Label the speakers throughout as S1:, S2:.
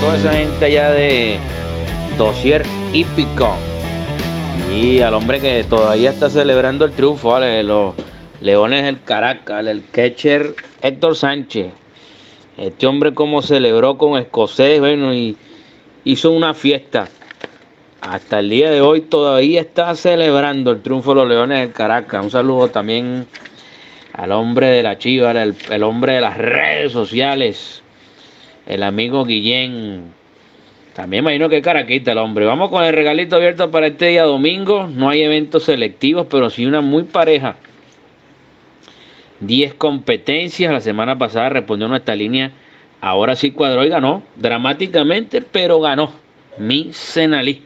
S1: toda esa gente allá de Dosier Hípico. Y al hombre que todavía está celebrando el triunfo, ¿vale? los Leones del Caracas, el catcher Héctor Sánchez. Este hombre como celebró con escocés, bueno, y hizo una fiesta. Hasta el día de hoy todavía está celebrando el triunfo de los Leones del Caracas. Un saludo también al hombre de la chiva, el hombre de las redes sociales, el amigo Guillén. También imagino que caraquita el hombre. Vamos con el regalito abierto para este día domingo. No hay eventos selectivos, pero sí una muy pareja. 10 competencias. La semana pasada respondió nuestra línea. Ahora sí cuadró y ganó. Dramáticamente, pero ganó. Mi Senalí.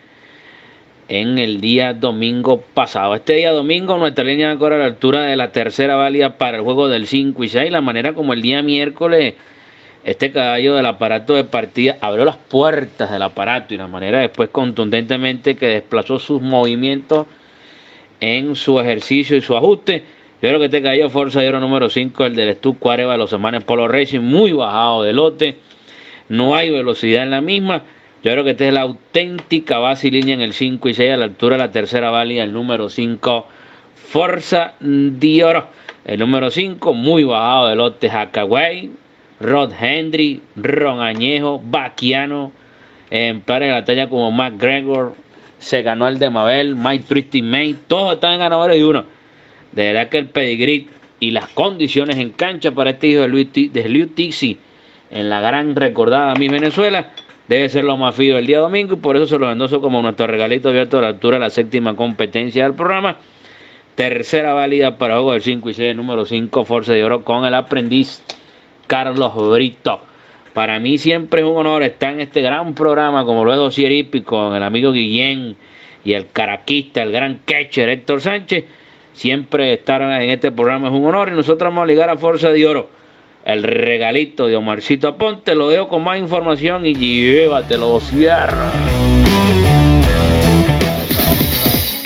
S1: En el día domingo pasado. Este día domingo nuestra línea corre a la altura de la tercera válida para el juego del 5 y 6. La manera como el día miércoles este caballo del aparato de partida abrió las puertas del aparato y la manera después contundentemente que desplazó sus movimientos en su ejercicio y su ajuste. Yo creo que este caballo Forza de número 5, el del Stu Cuareva, los hermanos Polo Racing, muy bajado de lote. No hay velocidad en la misma. Yo creo que esta es la auténtica base y línea en el 5 y 6 a la altura de la tercera válida, el número 5, Forza de Oro. El número 5, muy bajado de lote, Hackaway, Rod Hendry, Ron Añejo, Baquiano, en de la talla como McGregor, se ganó el de Mabel, Mike Tristy May, todos están ganadores de uno. De verdad que el pedigrí y las condiciones en cancha para este hijo de Luis, de Tixi en la gran recordada mi Venezuela debe ser lo más fío el día domingo y por eso se lo endoso como nuestro regalito abierto a la altura de la séptima competencia del programa. Tercera válida para juego del 5 y 6, número 5, Forza de Oro con el aprendiz Carlos Brito. Para mí siempre es un honor estar en este gran programa como luego Cieripi con el amigo Guillén y el caraquista, el gran catcher Héctor Sánchez. Siempre estar en este programa es un honor y nosotros vamos a ligar a Fuerza de Oro. El regalito de Omarcito Aponte, lo dejo con más información y llévatelo, cierra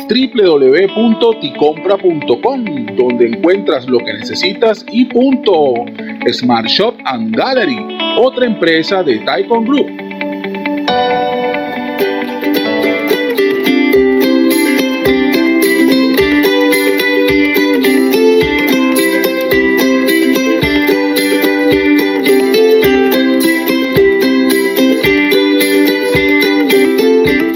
S2: www.ticompra.com, donde encuentras lo que necesitas y punto. Smart Shop and Gallery, otra empresa de Taikon Group.